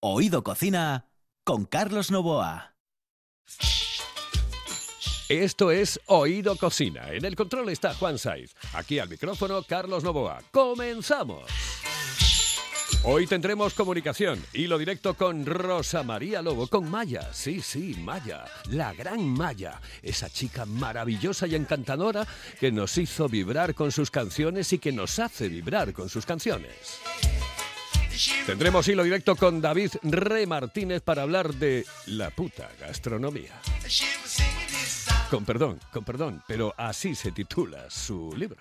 Oído Cocina con Carlos Novoa. Esto es Oído Cocina. En el control está Juan Saiz. Aquí al micrófono Carlos Novoa. ¡Comenzamos! Hoy tendremos comunicación, hilo directo con Rosa María Lobo, con Maya, sí, sí, Maya, la gran Maya, esa chica maravillosa y encantadora que nos hizo vibrar con sus canciones y que nos hace vibrar con sus canciones. Tendremos hilo directo con David Re Martínez para hablar de la puta gastronomía. Con perdón, con perdón, pero así se titula su libro.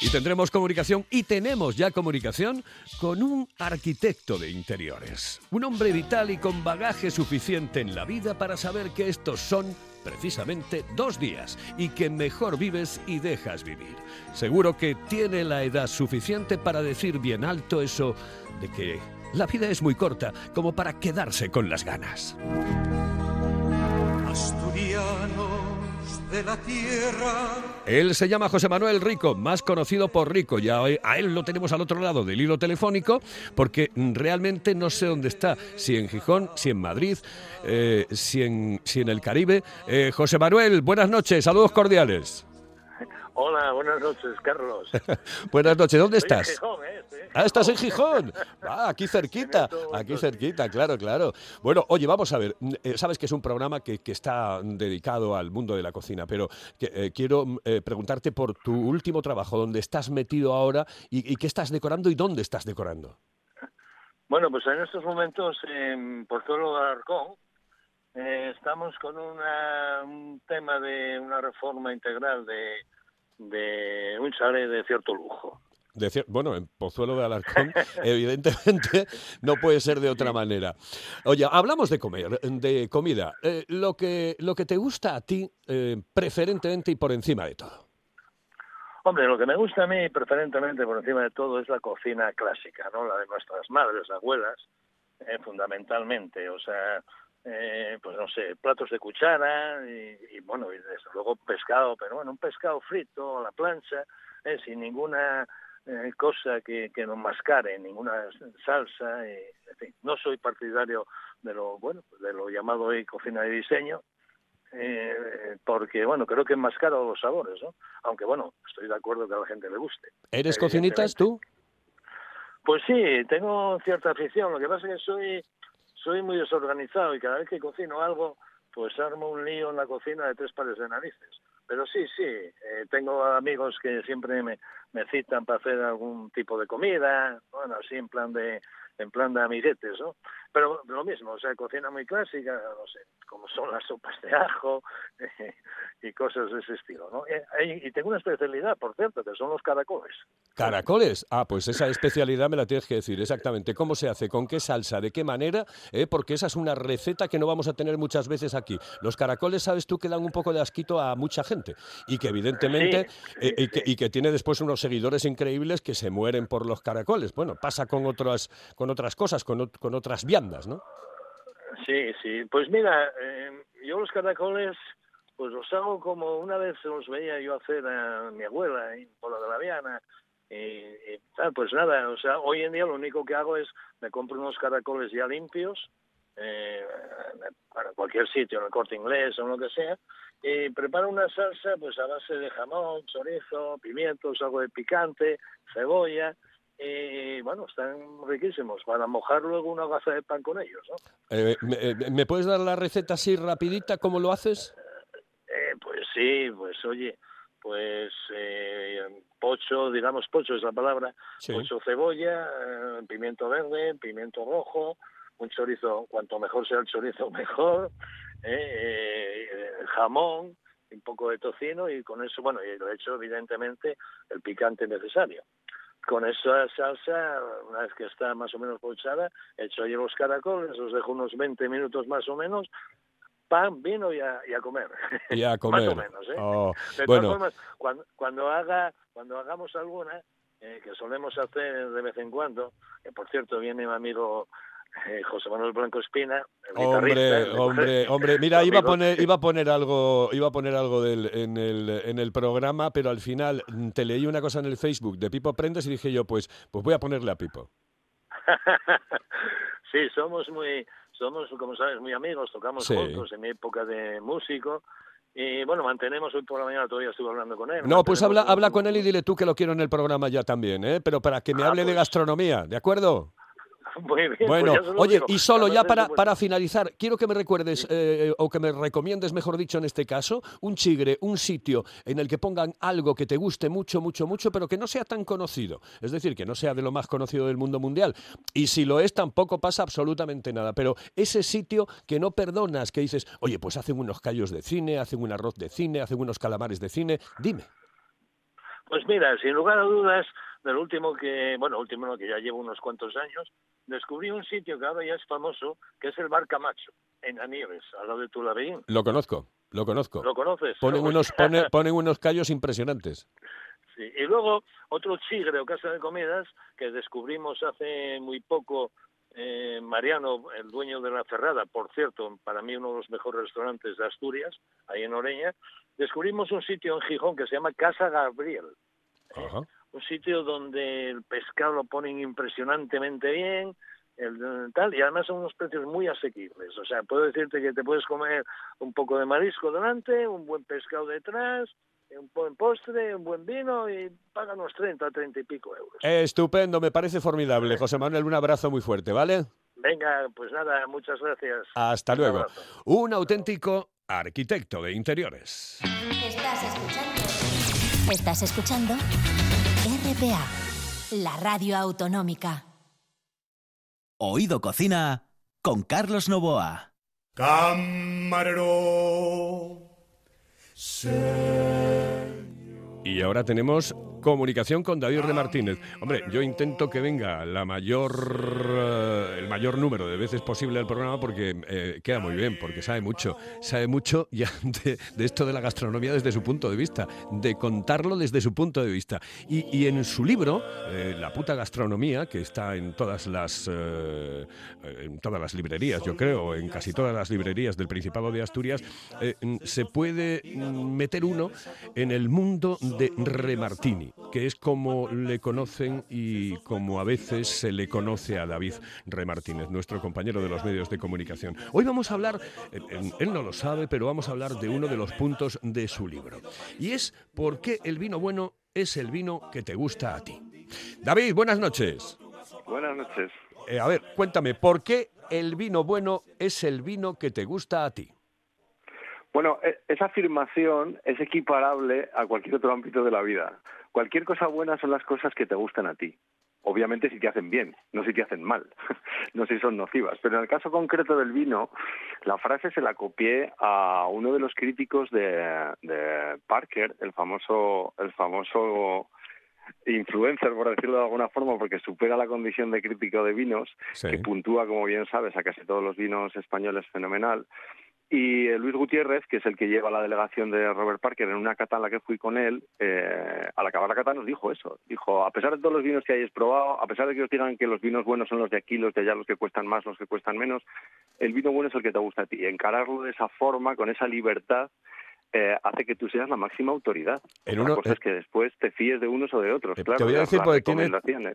Y tendremos comunicación, y tenemos ya comunicación, con un arquitecto de interiores. Un hombre vital y con bagaje suficiente en la vida para saber que estos son precisamente dos días y que mejor vives y dejas vivir. Seguro que tiene la edad suficiente para decir bien alto eso de que la vida es muy corta como para quedarse con las ganas. De la tierra. Él se llama José Manuel Rico, más conocido por Rico. Ya a él lo tenemos al otro lado del hilo telefónico, porque realmente no sé dónde está, si en Gijón, si en Madrid, eh, si, en, si en el Caribe. Eh, José Manuel, buenas noches, saludos cordiales. Hola, buenas noches, Carlos. buenas noches, ¿dónde estás? ¿eh? Ah, estás en Gijón. Ah, aquí cerquita, aquí cerquita, claro, claro. Bueno, oye, vamos a ver, mm, eh, sabes que es un programa que, está dedicado al mundo de la cocina, pero eh, quiero mm, preguntarte por tu último trabajo, dónde estás metido ahora y, qué estás decorando y dónde estás decorando. Bueno, pues en estos momentos en Pozuelo de Alarcón estamos con un tema de una reforma integral de de un chalet de cierto lujo. bueno, en Pozuelo de Alarcón, evidentemente, no puede ser de otra manera. Oye, hablamos de comer, de comida. Eh, lo, que, lo que te gusta a ti, eh, preferentemente y por encima de todo. Hombre, lo que me gusta a mí preferentemente por encima de todo es la cocina clásica, ¿no? La de nuestras madres, abuelas, eh, fundamentalmente. O sea, eh, pues no sé, platos de cuchara y, bueno, y desde luego pescado, pero bueno, un pescado frito a la plancha, eh, sin ninguna eh, cosa que, que nos mascare, ninguna salsa, y, en fin, no soy partidario de lo, bueno, de lo llamado hoy cocina de diseño, eh, porque bueno, creo que enmascara los sabores, ¿no? Aunque bueno, estoy de acuerdo que a la gente le guste. ¿Eres cocinitas tú? Pues sí, tengo cierta afición, lo que pasa es que soy soy muy desorganizado y cada vez que cocino algo, pues armo un lío en la cocina de tres pares de narices. Pero sí, sí, eh, tengo amigos que siempre me, me citan para hacer algún tipo de comida, bueno, así en plan de en plan de amiguetes, ¿no? Pero lo mismo, o sea, cocina muy clásica, no sé, como son las sopas de ajo y cosas de ese estilo, ¿no? Eh, y, tengo una especialidad, por cierto, que son los caracoles. ¿Caracoles? Ah, pues esa especialidad me la tienes que decir exactamente. ¿Cómo se hace? ¿Con qué salsa? ¿De qué manera? Eh, porque esa es una receta que no vamos a tener muchas veces aquí. Los caracoles, sabes tú, que dan un poco de asquito a mucha gente y que evidentemente, eh, y, que, y, que, tiene después unos seguidores increíbles que se mueren por los caracoles. Bueno, pasa con otras, con otras cosas, con, con otras viandas, ¿no? Sí, sí. Pues mira, eh, yo los caracoles, pues los hago como una vez los veía yo hacer a mi abuela en Pola de la Viana. Y, pues nada, o sea, hoy en día lo único que hago es me compro unos caracoles ya limpios eh, para cualquier sitio, en el corte inglés o lo que sea, y preparo una salsa pues a base de jamón, chorizo, pimientos, algo de picante, cebolla, y bueno, están riquísimos para mojar luego una gaza de pan con ellos. ¿no? Eh, eh, ¿me, puedes dar la receta así rapidita? ¿Cómo lo haces? Eh, pues sí, pues oye, pues pocho, digamos pocho es la palabra, pocho cebolla, pimiento verde, pimiento rojo, un chorizo, cuanto mejor sea el chorizo mejor, jamón, un poco de tocino y con eso, bueno, y lo he hecho evidentemente el picante necesario con esa salsa, una vez que está más o menos pochada, hecho ahí los caracoles, los dejo unos 20 minutos más o menos, pan, vino y a, comer. Y a comer. más o menos, ¿eh? Oh, de todas formas, cuando, cuando, haga, cuando hagamos alguna, eh, que solemos hacer de vez en cuando, que por cierto viene mi amigo José Manuel Blanco Espina, hombre, hombre, hombre, mira, iba a poner, iba a poner algo, iba a poner algo del, en, el, en el programa, pero al final te leí una cosa en el Facebook de Pipo Prendes y dije yo, pues, pues voy a ponerle a Pipo. sí, somos muy, somos, como sabes, muy amigos, tocamos juntos en mi época de músico. Y bueno, mantenemos hoy por la mañana, todavía estuve hablando con él. No, pues habla, habla con él y dile tú que lo quiero en el programa ya también, ¿eh? Pero para que me ah, hable de pues gastronomía, ¿de acuerdo? Muy bien, pues bueno, oye, y solo ya para, para finalizar, quiero que me recuerdes, eh, o que me recomiendes, mejor dicho en este caso, un chigre, un sitio en el que pongan algo que te guste mucho, mucho, mucho, pero que no sea tan conocido. Es decir, que no sea de lo más conocido del mundo mundial. Y si lo es, tampoco pasa absolutamente nada. Pero ese sitio que no perdonas, que dices, oye, pues hacen unos callos de cine, hacen un arroz de cine, hacen unos calamares de cine, dime. Pues mira, sin lugar a dudas, del último que, bueno, último no, que ya llevo unos cuantos años, descubrí un sitio que ahora ya es famoso, que es el Bar Camacho, en Anieves, al lado de Tulabeín. Lo conozco, lo conozco. ¿Lo conoces? Ponen unos, ponen unos callos impresionantes. Sí. Y luego otro chigre o casa de comidas que descubrimos hace muy poco eh, Mariano, el dueño de la Ferrada, por cierto, para mí uno de los mejores restaurantes de Asturias, ahí en Oreña, descubrimos un sitio en Gijón que se llama Casa Gabriel. Ajá un sitio donde el pescado lo ponen impresionantemente bien, el, tal, y además son unos precios muy asequibles. O sea, puedo decirte que te puedes comer un poco de marisco delante, un buen pescado detrás, un buen postre, un buen vino y pagan unos 30, 30 y pico euros. Estupendo, me parece formidable. José Manuel, un abrazo muy fuerte, ¿vale? Venga, pues nada, muchas gracias. Hasta luego. Un auténtico arquitecto de interiores. Estás escuchando. Estás escuchando RPA, la radio autonómica. Oído Cocina con Carlos Novoa. Camarero. Y ahora tenemos comunicación con David R. Martínez. Hombre, yo intento que venga la mayor, eh, el mayor número de veces posible al programa porque eh, queda muy bien, porque sabe mucho. Sabe mucho ya de, esto de la gastronomía desde su punto de vista, de contarlo desde su punto de vista. Y, en su libro, eh, La puta gastronomía, que está en todas las, en todas las librerías, yo creo, en casi todas las librerías del Principado de Asturias, se puede meter uno en el mundo de Remartini que es como le conocen y como a veces se le conoce a David Remartínez, nuestro compañero de los medios de comunicación. Hoy vamos a hablar, él no lo sabe, pero vamos a hablar de uno de los puntos de su libro. Y es por qué el vino bueno es el vino que te gusta a ti. David, buenas noches. Buenas noches. Eh, a ver, cuéntame, ¿por qué el vino bueno es el vino que te gusta a ti? Bueno, e, esa afirmación es equiparable a cualquier otro ámbito de la vida. Cualquier cosa buena son las cosas que te gustan a ti. Obviamente si te hacen bien, no si te hacen mal, no si son nocivas. Pero en el caso concreto del vino, la frase se la copié a uno de los críticos de, Parker, el famoso, el famoso influencer, por decirlo de alguna forma, porque supera la condición de crítico de vinos, que puntúa, como bien sabes, a casi todos los vinos españoles fenomenal. Y eh, Luis Gutiérrez, que es el que lleva la delegación de Robert Parker en una cata en la que fui con él, eh, al acabar la cata nos dijo eso. Dijo, a pesar de todos los vinos que hayáis probado, a pesar de que os digan que los vinos buenos son los de aquí, los de allá, los que cuestan más, los que cuestan menos, el vino bueno es el que te gusta a ti. Encararlo de esa forma, con esa libertad, eh, hace que tú seas la máxima autoridad. En cosa es que después te fíes de unos o de otros. claro, te voy a decir porque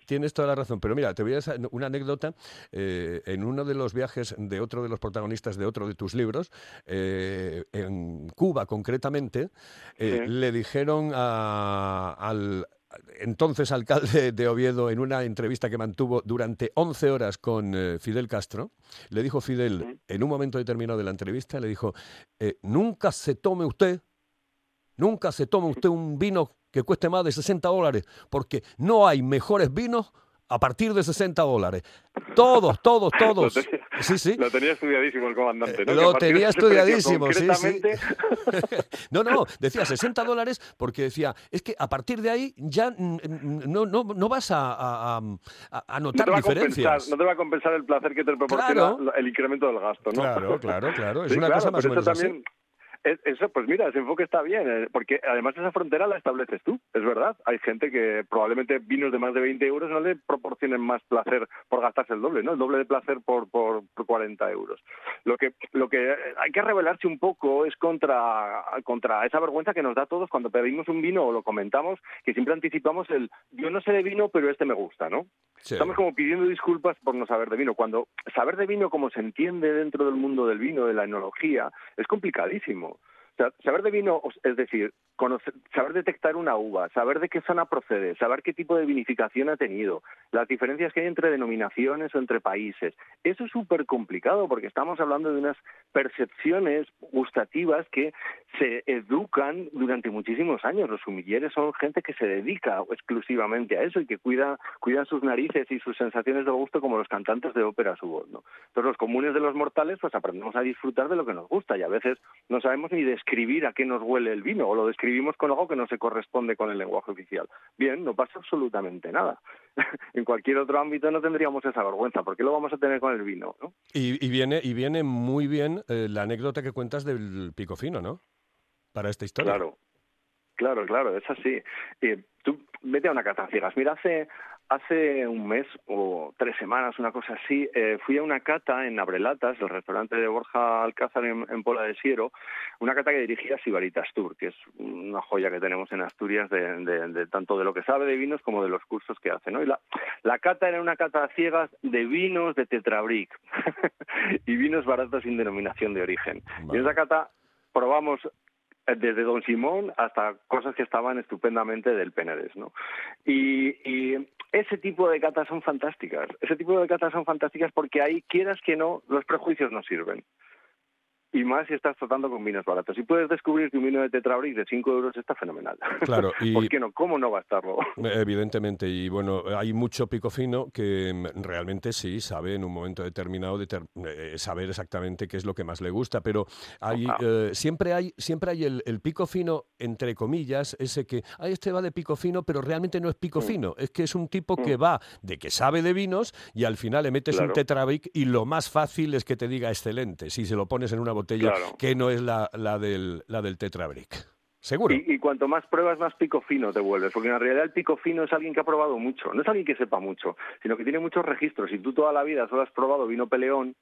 tienes, toda la razón, pero mira, te voy a decir una anécdota. Eh, en uno de los viajes de otro de los protagonistas de otro de tus libros, eh, en Cuba concretamente, le dijeron al, entonces alcalde de Oviedo, en una entrevista que mantuvo durante 11 horas con eh, Fidel Castro, le dijo Fidel, en un momento determinado de la entrevista, le dijo, eh, nunca se tome usted, nunca se tome usted un vino que cueste más de 60 dólares, porque no hay mejores vinos a partir de 60 dólares. Todos, todos, todos. Lo tenía, sí, sí. Lo tenía estudiadísimo el comandante. ¿no? Lo tenía estudiadísimo, sí, sí. no, no, decía 60 dólares porque decía, es que a partir de ahí ya no, no, no vas a, a, notar diferencias. no te va a compensar el placer que te proporciona el incremento del gasto, ¿no? Claro, claro, claro. Es una cosa más o menos así Eso, pues mira, ese enfoque está bien, eh, porque además esa frontera la estableces tú, es verdad. Hay gente que probablemente vinos de más de 20 euros no le proporcionen más placer por gastarse el doble, ¿no? El doble de placer por, por, 40 euros. Lo que, lo que hay que rebelarse un poco es contra, contra esa vergüenza que nos da a todos cuando pedimos un vino o lo comentamos, que siempre anticipamos el yo no sé de vino, pero este me gusta, ¿no? Estamos como pidiendo disculpas por no saber de vino, cuando saber de vino como se entiende dentro del mundo del vino, de la enología, es complicadísimo saber de vino, es decir, saber detectar una uva, saber de qué zona procede, saber qué tipo de vinificación ha tenido, las diferencias que hay entre denominaciones o entre países. Eso es súper complicado porque estamos hablando de unas percepciones gustativas que se educan durante muchísimos años. Los sumilleres son gente que se dedica exclusivamente a eso y que cuida, cuidan sus narices y sus sensaciones de gusto como los cantantes de ópera su voz. ¿no? Entonces los comunes de los mortales pues aprendemos a disfrutar de lo que nos gusta y a veces no sabemos ni describir a qué nos huele el vino o lo describimos con algo que no se corresponde con el lenguaje oficial. Bien, no pasa absolutamente nada. en cualquier otro ámbito no tendríamos esa vergüenza. ¿Por qué lo vamos a tener con el vino? ¿no? Y, viene, y viene muy bien eh, la anécdota que cuentas del pico fino, ¿no? Para esta historia. Claro, claro, claro, es así. Eh, tú vete a una cata ciegas. Mira, hace, Hace un mes o tres semanas, una cosa así, eh, fui a una cata en Abrelatas, el restaurante de Borja Alcázar en, Pola de Siero, una cata que dirigía Sibaritas Tour, que es una joya que tenemos en Asturias de, tanto de lo que sabe de vinos como de los cursos que hace. ¿no? Y la, la cata era una cata a ciegas de vinos de Tetrabric y vinos baratos sin denominación de origen. Y en esa cata probamos desde Don Simón hasta cosas que estaban estupendamente del Penedés, ¿no? Y, y, ese tipo de catas son fantásticas. Ese tipo de catas son fantásticas porque ahí, quieras que no, los prejuicios no sirven y más si estás tratando con vinos baratos. Si puedes descubrir que un vino de Tetrabric de 5 euros está fenomenal. Claro. Y ¿Por qué no? ¿Cómo no va a estarlo? Evidentemente. Y bueno, hay mucho pico fino que mm, realmente sí sabe en un momento determinado eh, saber exactamente qué es lo que más le gusta. Pero hay, eh, siempre hay, siempre hay el, pico fino, entre comillas, ese que, ay, este va de pico fino, pero realmente no es pico mm. fino. Es que es un tipo que mm. va de que sabe de vinos y al final le metes un Tetrabric y lo más fácil es que te diga excelente. Si se lo pones en una botella que no es la, la, del, la del Tetrabric. Seguro. Y, cuanto más pruebas, más pico fino te vuelves, porque en realidad el pico fino es alguien que ha probado mucho, no es alguien que sepa mucho, sino que tiene muchos registros. Si tú toda la vida solo has probado vino peleón,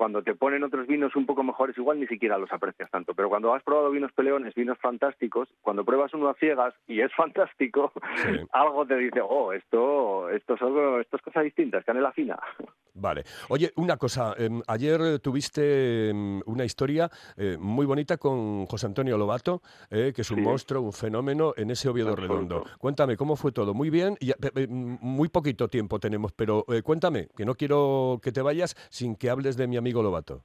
cuando te ponen otros vinos un poco mejores, igual ni siquiera los aprecias tanto. Pero cuando has probado vinos peleones, vinos fantásticos, cuando pruebas uno a ciegas y es fantástico, algo te dice, oh, esto, esto, es algo, esto es cosa distinta, es canela fina. Vale. Oye, una cosa. Em, ayer tuviste em, una historia eh, muy bonita con José Antonio Lobato, eh, que es un monstruo, un fenómeno en ese Oviedo Redondo. Cuéntame, ¿cómo fue todo? Muy bien. Y, muy poquito tiempo tenemos, pero eh, cuéntame, que no quiero que te vayas sin que hables de mi amigo amigo Lobato.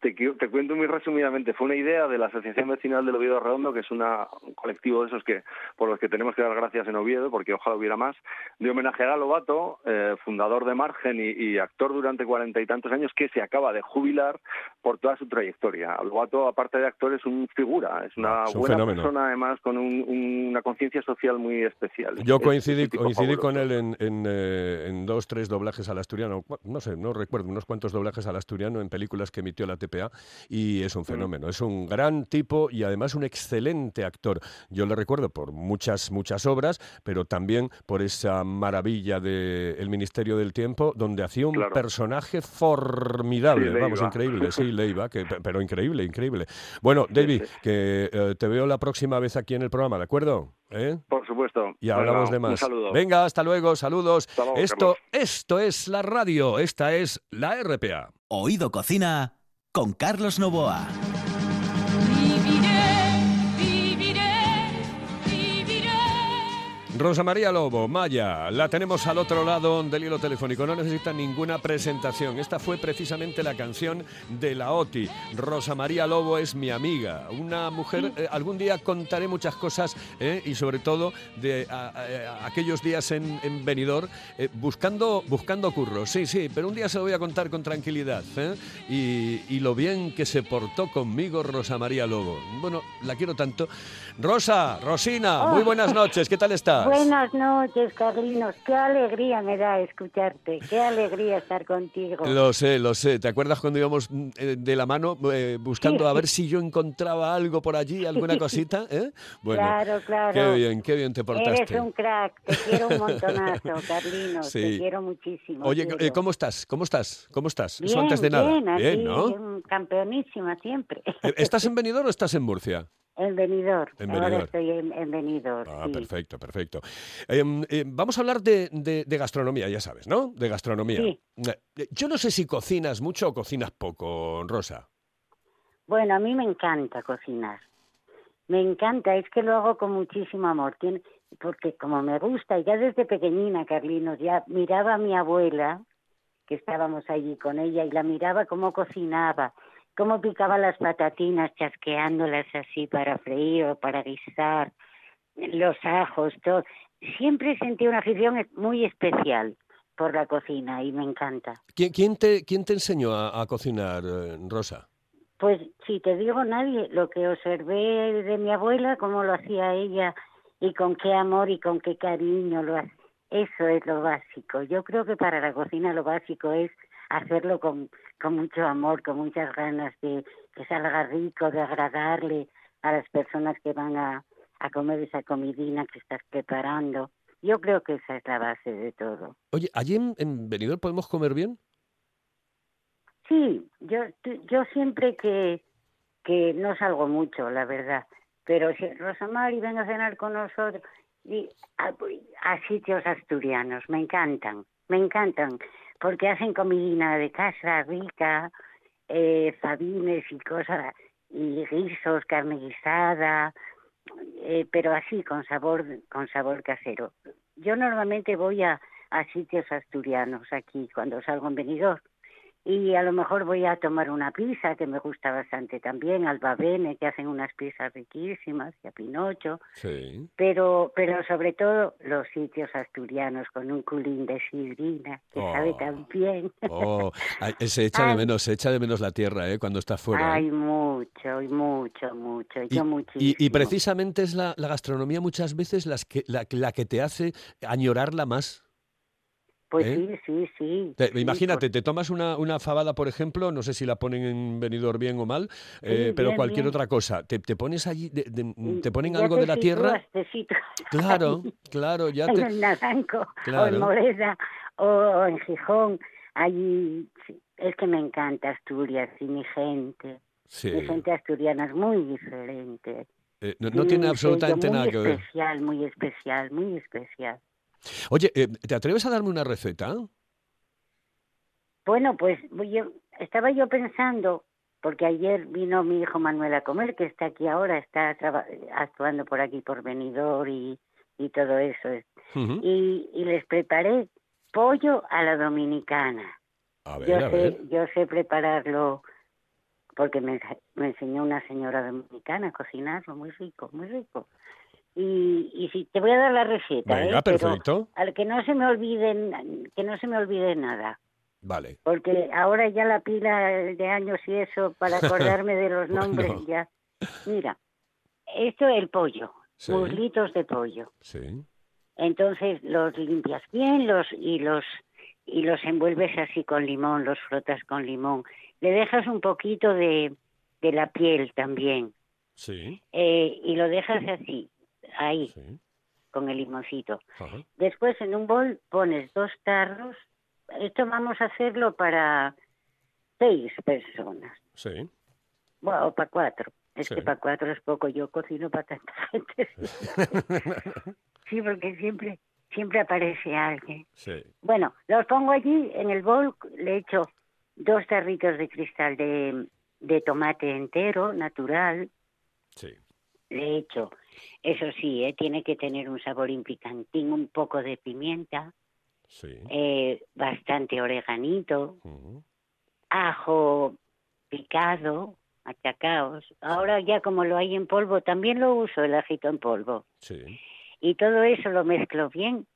Te, te, cuento muy resumidamente. Fue una idea de la Asociación Vecinal del Oviedo Redondo, que es una, un colectivo de esos que por los que tenemos que dar gracias en Oviedo, porque ojalá hubiera más, de homenajear a Lobato, eh, fundador de Margen y, actor durante cuarenta y tantos años, que se acaba de jubilar por toda su trayectoria. Lobato, aparte de actor, es un figura, es una buena persona, además, con una conciencia social muy especial. Yo coincidí, coincidí con él en, en, eh, en, dos, tres doblajes al asturiano, no sé, no recuerdo, unos cuantos doblajes al asturiano en películas que emitió la y es un mm. fenómeno. Es un gran tipo y además un excelente actor. Yo le recuerdo por muchas, muchas obras, pero también por esa maravilla de El Ministerio del Tiempo, donde hacía un personaje formidable, vamos, increíble, sí, Leiva, que, pero increíble, increíble. Bueno, David, que eh, te veo la próxima vez aquí en el programa, ¿de acuerdo? ¿Eh? Por supuesto. Y hablamos de más. Venga, hasta luego, saludos. esto, esto es la radio, esta es la RPA. Oído Cocina con Carlos Novoa. Rosa María Lobo, Maya, la tenemos al otro lado del hilo telefónico, no necesita ninguna presentación. Esta fue precisamente la canción de la OTI. Rosa María Lobo es mi amiga, una mujer, eh, algún día contaré muchas cosas eh, y sobre todo de aquellos días en, en Benidorm eh, buscando, buscando curro. Sí, sí, pero un día se lo voy a contar con tranquilidad. Y, y lo bien que se portó conmigo Rosa María Lobo. Bueno, la quiero tanto. Rosa, Rosina, muy buenas noches, ¿qué tal estás? Buenas noches, Carlinos. Qué alegría me da escucharte. Qué alegría estar contigo. Lo sé, lo sé. ¿Te acuerdas cuando íbamos mm, eh, de la mano eh, buscando a ver si yo encontraba algo por allí, alguna cosita? ¿eh? Bueno, claro, claro. Qué bien, qué bien te portaste. Eres un crack. Te quiero un montonazo, Carlinos. Te quiero muchísimo. Oye, eh, ¿cómo estás? ¿Cómo estás? ¿Cómo estás? Bien, Eso antes de nada. Bien, bien ¿no? Campeonísima siempre. ¿Estás en Benidorm o estás en Murcia? En Benidorm. Ahora estoy en, en Benidorm. Ah, perfecto, perfecto. Em, eh, vamos a hablar de, de, gastronomía, ya sabes, ¿no? De gastronomía. Sí. Eh, yo no sé si cocinas mucho o cocinas poco, Rosa. Bueno, a mí me encanta cocinar. Me encanta, es que lo hago con muchísimo amor. Tiene, porque como me gusta, ya desde pequeñina, Carlinos, ya miraba a mi abuela, que estábamos allí con ella, y la miraba cómo cocinaba cómo picaba las patatinas chasqueándolas así para freír o para guisar, los ajos, todo. Siempre sentí una afición muy especial por la cocina y me encanta. ¿Quién, quién, te, quién te enseñó a, cocinar, eh, Rosa? Pues si te digo nadie, lo que observé de mi abuela, cómo lo hacía ella y con qué amor y con qué cariño lo hacía. Eso es lo básico. Yo creo que para la cocina lo básico es hacerlo con, con mucho amor, con muchas ganas de que salga rico, de agradarle a las personas que van a, a comer esa comidina que estás preparando. Yo creo que esa es la base de todo. Oye, ¿allí en, en Benidorm podemos comer bien? Sí, yo, yo siempre que, que no salgo mucho, la verdad, pero si Rosamari venga a cenar con nosotros, y a, a sitios asturianos, me encantan, me encantan porque hacen comidina de casa rica, eh, y cosas, y guisos, carne guisada, eh, pero así, con sabor, con sabor casero. Yo normalmente voy a, a sitios asturianos aquí cuando salgo en Benidorm y a lo mejor voy a tomar una pizza que me gusta bastante también, al Babene, que hacen unas pizzas riquísimas, y a Pinocho, sí. pero, pero sobre todo los sitios asturianos con un culín de sidrina, que sabe tan bien. Oh, se echa de menos, se echa de menos la tierra, ¿eh? Cuando está fuera. Hay ¿eh? mucho, y mucho, mucho, y, yo muchísimo. Y, precisamente es la, la, gastronomía muchas veces las que, la, la que te hace añorarla más. Pues ¿Eh? sí, sí, sí. imagínate, te tomas una, una fabada, por ejemplo, no sé si la ponen en venidor bien o mal, eh, pero cualquier otra cosa. Te, te pones allí, te ponen algo de la tierra. Claro, claro, ya te. En Naranco, o en Moreda, o en Gijón. Allí, es que me encanta Asturias y mi gente. Sí. Mi gente asturiana es muy diferente. Eh, no, tiene absolutamente nada que ver. Muy especial, muy especial, muy especial. Oye, eh, ¿te atreves a darme una receta? Bueno, pues yo, estaba yo pensando, porque ayer vino mi hijo Manuel a comer, que está aquí ahora, está actuando por aquí, por venidor y, y todo eso. y, y, les preparé pollo a la dominicana. A ver, yo, a sé, ver. yo sé prepararlo porque me, me enseñó una señora dominicana a cocinarlo, muy rico, muy rico. Y, y si te voy a dar la receta, Venga, ¿eh? perfecto. Pero al que no se me olviden, que no se me olvide nada. Vale. Porque ahora ya la pila de años y eso para acordarme de los nombres Bueno. ya. Mira, esto es el pollo, Sí. muslitos de pollo. Sí. Entonces los limpias bien los y los y los envuelves así con limón, los frotas con limón. Le dejas un poquito de, de la piel también Sí. eh, y lo dejas así, ahí, Sí. con el limoncito. Ajá. Después en un bol pones dos tarros. Esto vamos a hacerlo para seis personas. Sí. Bueno, para cuatro. Es Sí. que para cuatro es poco. Yo cocino para tanta gente. sí, porque siempre, siempre aparece alguien. Sí. Bueno, los pongo allí en el bol. Le echo dos tarritos de cristal de, de tomate entero, natural. Sí. Le echo, eso sí, ¿eh? tiene que tener un sabor picantín, un poco de pimienta, Sí. eh, bastante oreganito, ajo picado, machacaos. Ahora ya como lo hay en polvo, también lo uso el ajito en polvo. Sí. Y todo eso lo mezclo bien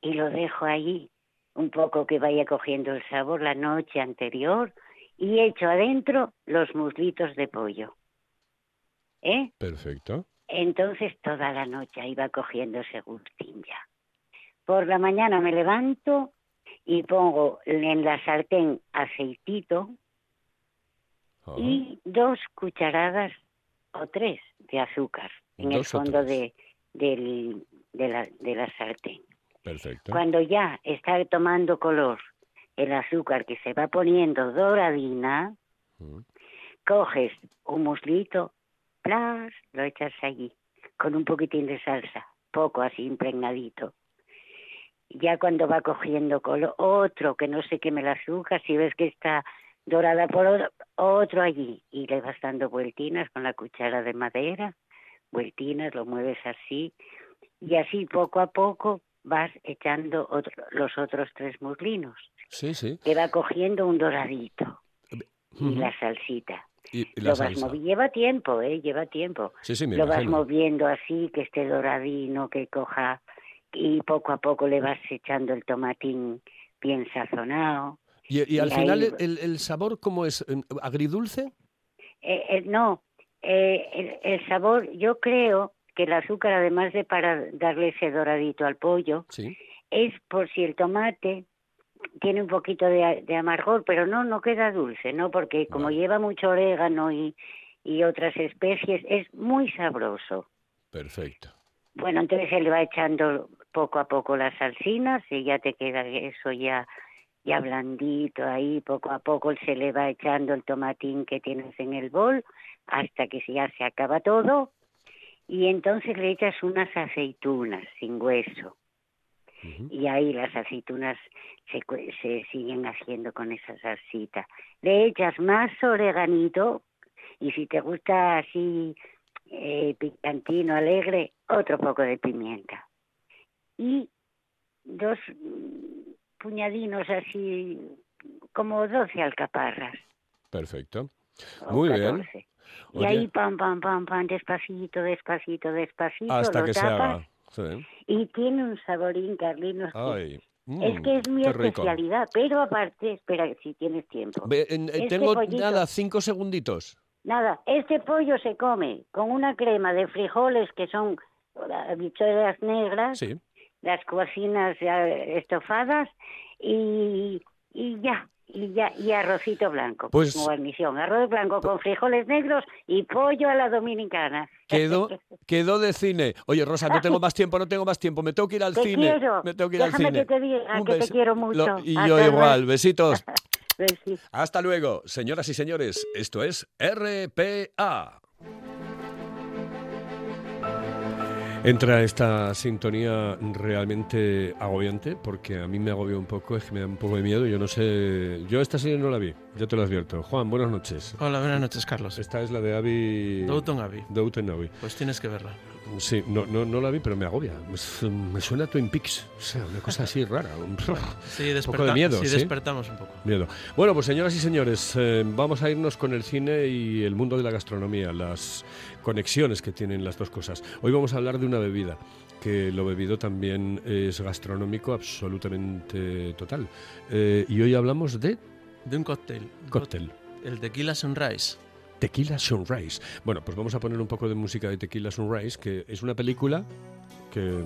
y lo dejo ahí un poco que vaya cogiendo el sabor la noche anterior y echo adentro los muslitos de pollo. ¿Eh? Perfecto. Entonces toda la noche iba cogiendo ese gustín ya. Por la mañana me levanto y pongo en la sartén aceitito y dos cucharadas o tres de azúcar en el fondo de, del- de, la, de la sartén. Perfecto. Cuando ya está tomando color el azúcar que se va poniendo doradina, coges un muslito, plas, lo echas allí, con un poquitín de salsa, poco así impregnadito. Ya cuando va cogiendo color, otro que no se queme el azúcar, si ves que está dorada por otro, otro allí, y le vas dando vueltinas con la cuchara de madera, vueltinas, lo mueves así, y así poco a poco vas echando otro- los otros tres muslinos, Sí, sí. que va cogiendo un doradito, y la salsita Y, y lo vas lleva tiempo, ¿eh? Lleva tiempo. Sí, sí, me lo vas moviendo así, que esté doradino, que coja, y poco a poco le vas echando el tomatín bien sazonado. Y, y al final, el, el sabor, ¿cómo es? ¿En- ¿Agridulce? Eh, eh, no, eh, el, el sabor, yo creo que el azúcar, además de para darle ese doradito al pollo, Sí. es por si el tomate tiene un poquito de, de amargor, pero no, no queda dulce, ¿no? Porque como lleva mucho orégano y, y otras especies, es muy sabroso. Perfecto. Bueno, entonces se le va echando poco a poco las salsinas y ya te queda eso ya ya blandito ahí, poco a poco se le va echando el tomatín que tienes en el bol hasta que ya se acaba todo y entonces le echas unas aceitunas sin hueso Y ahí las aceitunas se, se siguen haciendo con esa salsita. Le echas más oreganito y si te gusta así eh, picantino, alegre, otro poco de pimienta. Y dos mm, puñadinos así, como 12 alcaparras. Perfecto. Muy bien. 14. Y ahí pam, pam, pam, pam, despacito, despacito, despacito, Hasta lo que se haga. Sí. y tiene un saborín, Carlinos, es mm, que es mi qué rico. especialidad, pero aparte, espera, si tienes tiempo. En- eh, Este tengo pollito- nada, cinco segunditos. Nada, este pollo se come con una crema de frijoles que son habichuelas negras, Sí. las cocinas estofadas y, y ya, y ya, y arrocito blanco Pues- como guarnición. Arroz blanco con frijoles negros y pollo a la dominicana. Quedó, quedó de cine. Oye, Rosa, no tengo más tiempo, no tengo más tiempo. Me tengo que ir al Te cine. quiero. Me tengo que ir Déjame al cine. que te diga Un que te beso. quiero mucho. Lo- y Hasta yo luego. igual. Besitos. Besi- Hasta luego, señoras y señores. Esto es RPA. Entra esta sintonía realmente agobiante, porque a mí me agobia un poco, es que me da un poco de miedo. Yo no sé. Yo esta serie no la vi, ya te lo advierto. Juan, buenas noches. Hola, buenas noches, Carlos. Esta es la de Abby. Downton Abbey. Downton Abbey. Pues tienes que verla. Sí, no, no, no la vi, pero me agobia. Me suena a Twin Peaks. O sea, una cosa así rara. Un Sí, poco de miedo, sí, ¿sí? despertamos un poco. Miedo. Bueno, pues señoras y señores, eh, vamos a irnos con el cine y el mundo de la gastronomía, las conexiones que tienen las dos cosas. Hoy vamos a hablar de una bebida que lo bebido también es gastronómico absolutamente total. Eh, y hoy hablamos de De un cóctel. cóctel. El Tequila Sunrise. Tequila Sunrise. Bueno, pues vamos a poner un poco de música de Tequila Sunrise, que es una película que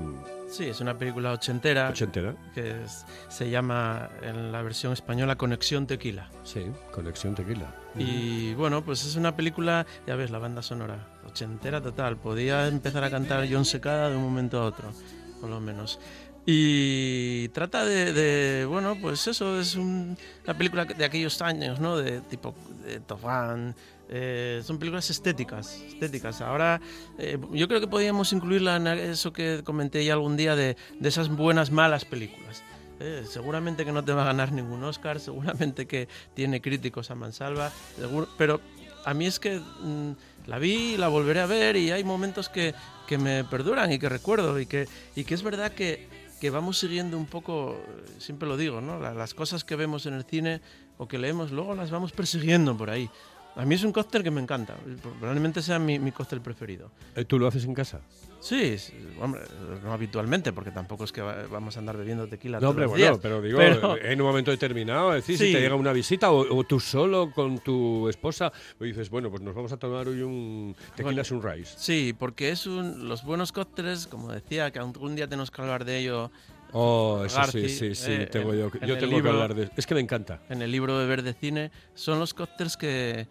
Sí, es una película ochentera ochentera, que es- se llama en la versión española Conexión Tequila. sí, Conexión Tequila. Y bueno, pues es una película, ya ves, la banda sonora, ochentera total. Podía empezar a cantar John Secada de un momento a otro, por lo menos. Y trata de, de, bueno, pues eso, es un- una película de aquellos años, ¿no? De tipo de Top Gun, eh, son películas estéticas, estéticas. Ahora, eh, yo creo que podríamos incluirla en eso que comenté ya algún día de, de esas buenas, malas películas. Eh, seguramente que no te va a ganar ningún Oscar, seguramente que tiene críticos a mansalva, seguro- pero a mí es que mm, la vi, la volveré a ver y hay momentos que, que me perduran y que recuerdo y que, y que es verdad que, que vamos siguiendo un poco, eh, siempre lo digo, ¿no? La- las cosas que vemos en el cine o que leemos, luego las vamos persiguiendo por ahí. A mí es un cóctel que me encanta. Probablemente sea mi, mi cóctel preferido. Eh, ¿Tú lo haces en casa? Sí, es- hombre, no habitualmente, porque tampoco es que va- vamos a andar bebiendo tequila No, todos hombre, los bueno, días. pero digo, Pero- en un momento determinado, es decir, si Sí. te llega una visita o, o tú solo con tu esposa, y dices, bueno, pues nos vamos a tomar hoy un tequila Bueno. sunrise. Sí, porque es un, los buenos cócteles, como decía, que algún día tenemos que hablar de ello Oh, eso sí, Garci, sí, sí, eh, tengo en- yo, en yo el tengo libro- que hablar de... Es que me encanta. en el libro de Verde Cine, son los cócteles que,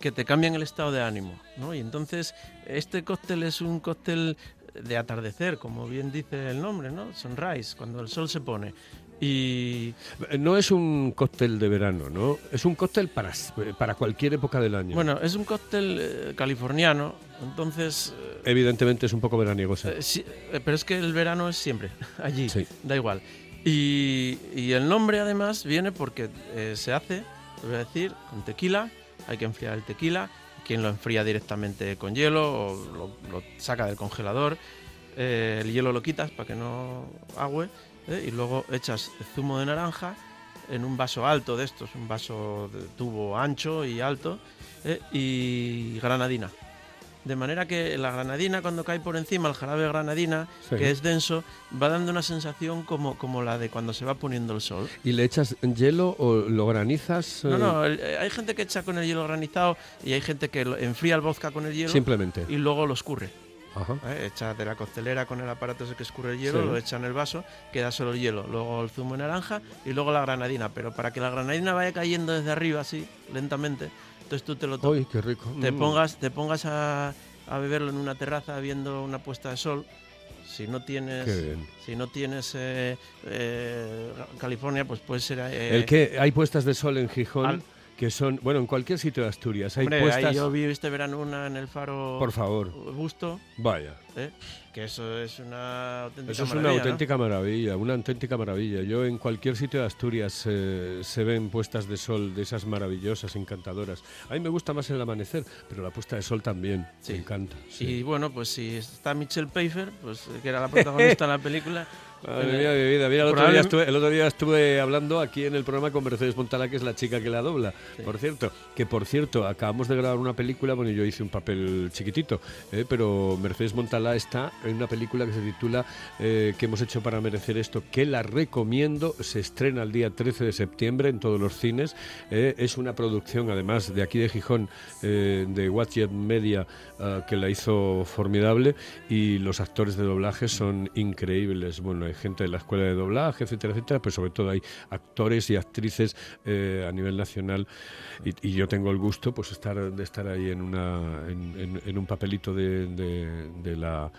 que te cambian el estado de ánimo. ¿no? Y entonces, este cóctel es un cóctel de atardecer, como bien dice el nombre, ¿no? Sunrise, cuando el sol se pone. Y No es un cóctel de verano, ¿no? Es un cóctel para, para cualquier época del año. bueno, es un cóctel eh, californiano, entonces... eh, Evidentemente es un poco veraniego, eh, sí, eh, pero es que el verano es siempre allí, Sí. da igual. Y, y el nombre además viene porque eh, se hace, voy a decir, con tequila, hay que enfriar el tequila, quien lo enfría directamente con hielo o lo, saca del congelador, eh, el hielo lo quitas para que no agüe ¿eh? y luego echas zumo de naranja en un vaso alto de estos, un vaso de tubo ancho y alto ¿eh? y granadina. De manera que la granadina cuando cae por encima, el jarabe de granadina, Sí. que es denso, va dando una sensación como, como la de cuando se va poniendo el sol. ¿Y le echas hielo o lo granizas? No, eh, no, el- eh, hay gente que echa con el hielo granizado y hay gente que enfría el vodka con el hielo Simplemente. y luego lo escurre. Ajá. ¿eh? Echa de la costelera con el aparato ese que escurre el hielo, Sí. lo echa en el vaso, queda solo el hielo, luego el zumo de naranja y luego la granadina. Pero para que la granadina vaya cayendo desde arriba así, lentamente, entonces tú te lo to- ¡Uy, qué rico! te Mm. pongas, te pongas a, a beberlo en una terraza viendo una puesta de sol. Si no tienes, Qué si no tienes eh, eh, California, pues puede ser. eh, El que hay puestas de sol en Gijón al- que son, bueno, en cualquier sitio de Asturias hay hombre, ahí puestas. yo vi este verano una en el faro. Por favor, Busto, vaya. ¿eh? que eso es una auténtica Eso es una auténtica maravilla, una auténtica maravilla. Yo en cualquier sitio de Asturias eh, se ven puestas de sol de esas maravillosas, encantadoras. A mí me gusta más el amanecer, pero la puesta de sol también Sí. me encanta. sí. Y bueno, pues si está Michelle Pfeiffer, pues que era la protagonista de la película. Madre mía, mi vida. Mira, el otro, día estuve, el otro día estuve hablando aquí en el programa con Mercedes Montala, que es la chica que la dobla. Sí. Por cierto, que por cierto, acabamos de grabar una película, bueno, yo hice un papel chiquitito, eh, pero Mercedes Montala está en una película que se titula eh, que hemos hecho para merecer esto, que la recomiendo. Se estrena el día 13 de septiembre en todos los cines. eh, es una producción, además, de aquí de Gijón, de Watchet Media, ah, que la hizo formidable y los actores de doblaje son increíbles. Bueno, hay gente de la escuela de doblaje, etcétera, etcétera, pero sobre todo hay actores y actrices eh, a nivel nacional y, y yo tengo el gusto pues estar de estar ahí en una en, en- en un papelito de, de- de la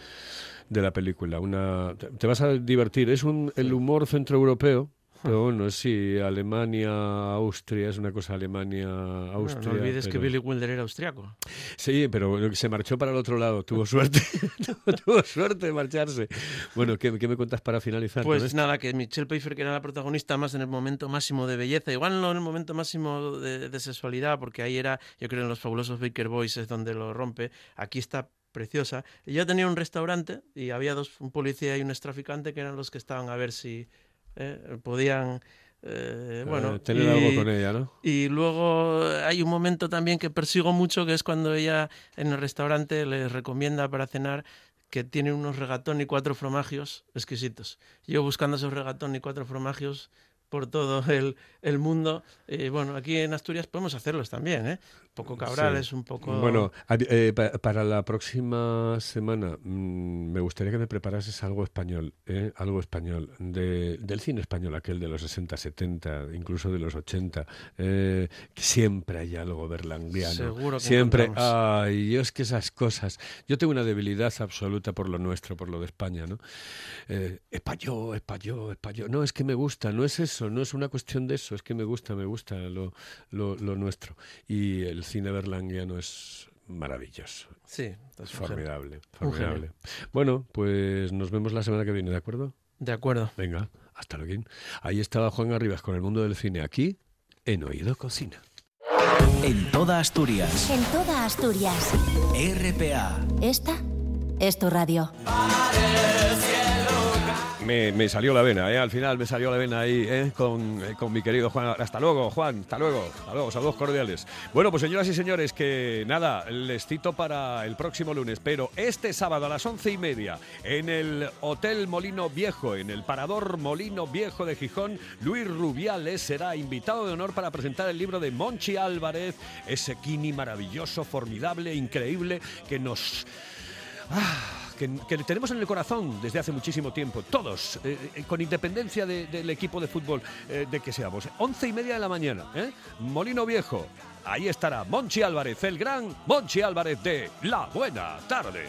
de la película. Una te, te vas a divertir. Es un el humor centroeuropeo. Pero bueno, sí, Alemania, Austria, es una cosa Alemania, Austria. no olvides que pero- Billy Wilder era austriaco. Sí, pero se marchó para el otro lado, tuvo suerte, tuvo, suerte de marcharse. Bueno, ¿qué, qué me cuentas para finalizar? Pues nada, que Michelle Pfeiffer, que era la protagonista más en el momento máximo de belleza, igual no en el momento máximo de, de sexualidad, porque ahí era, yo creo, en los fabulosos Baker Boys es donde lo rompe. Aquí está preciosa. Ella tenía un restaurante y había dos, un policía y un traficante que eran los que estaban a ver si eh, podían. eh, bueno, Eh, tener y- algo con ella, ¿no? Y luego hay un momento también que persigo mucho, que es cuando ella en el restaurante les recomienda para cenar que tiene unos regatón y cuatro fromagios exquisitos. Yo buscando esos regatón y cuatro fromagios por todo el, el mundo. Y bueno, aquí en Asturias podemos hacerlos también, ¿eh? Un poco cabrales, Sí. un poco... Bueno, eh, pa- para la próxima semana mm, me gustaría que me preparases algo español, ¿eh? algo español, de- del cine español, aquel de los 60, 70, incluso de los 80. eh, siempre hay algo berlanguiano. Seguro que Siempre. encontramos. Ay, yo es que esas cosas. Yo tengo una debilidad absoluta por lo nuestro, por lo de España, ¿no? Eh, español, español, español. No, es que me gusta, no es eso, no es una cuestión de eso, es que me gusta, me gusta lo, lo, lo nuestro. Y el cine berlanguiano es maravilloso, Sí, es formidable, formidable. Bueno, pues nos vemos la semana que viene, ¿de acuerdo? De acuerdo. Venga, hasta luego. Ahí estaba Juan Arribas con el mundo del cine, aquí en Oído Cocina. En toda Asturias. En toda Asturias. RPA. Esta es tu radio. Me, salió la vena, ¿eh? al final me salió la vena ahí ¿eh? con, eh, con mi querido Juan. Hasta luego, Juan, hasta luego, hasta luego, saludos cordiales. Bueno, pues señoras y señores, que nada, les cito para el próximo lunes, pero este sábado a las once y media en el Hotel Molino Viejo, en el Parador Molino Viejo de Gijón, Luis Rubiales será invitado de honor para presentar el libro de Monchi Álvarez, ese Kini maravilloso, formidable, increíble, que nos... Ah, que, que tenemos en el corazón desde hace muchísimo tiempo, todos, eh, eh, con independencia de- del equipo de fútbol eh, de que seamos. Once y media de la mañana. Molino Viejo. Ahí estará Monchi Álvarez, el gran Monchi Álvarez de La Buena Tarde.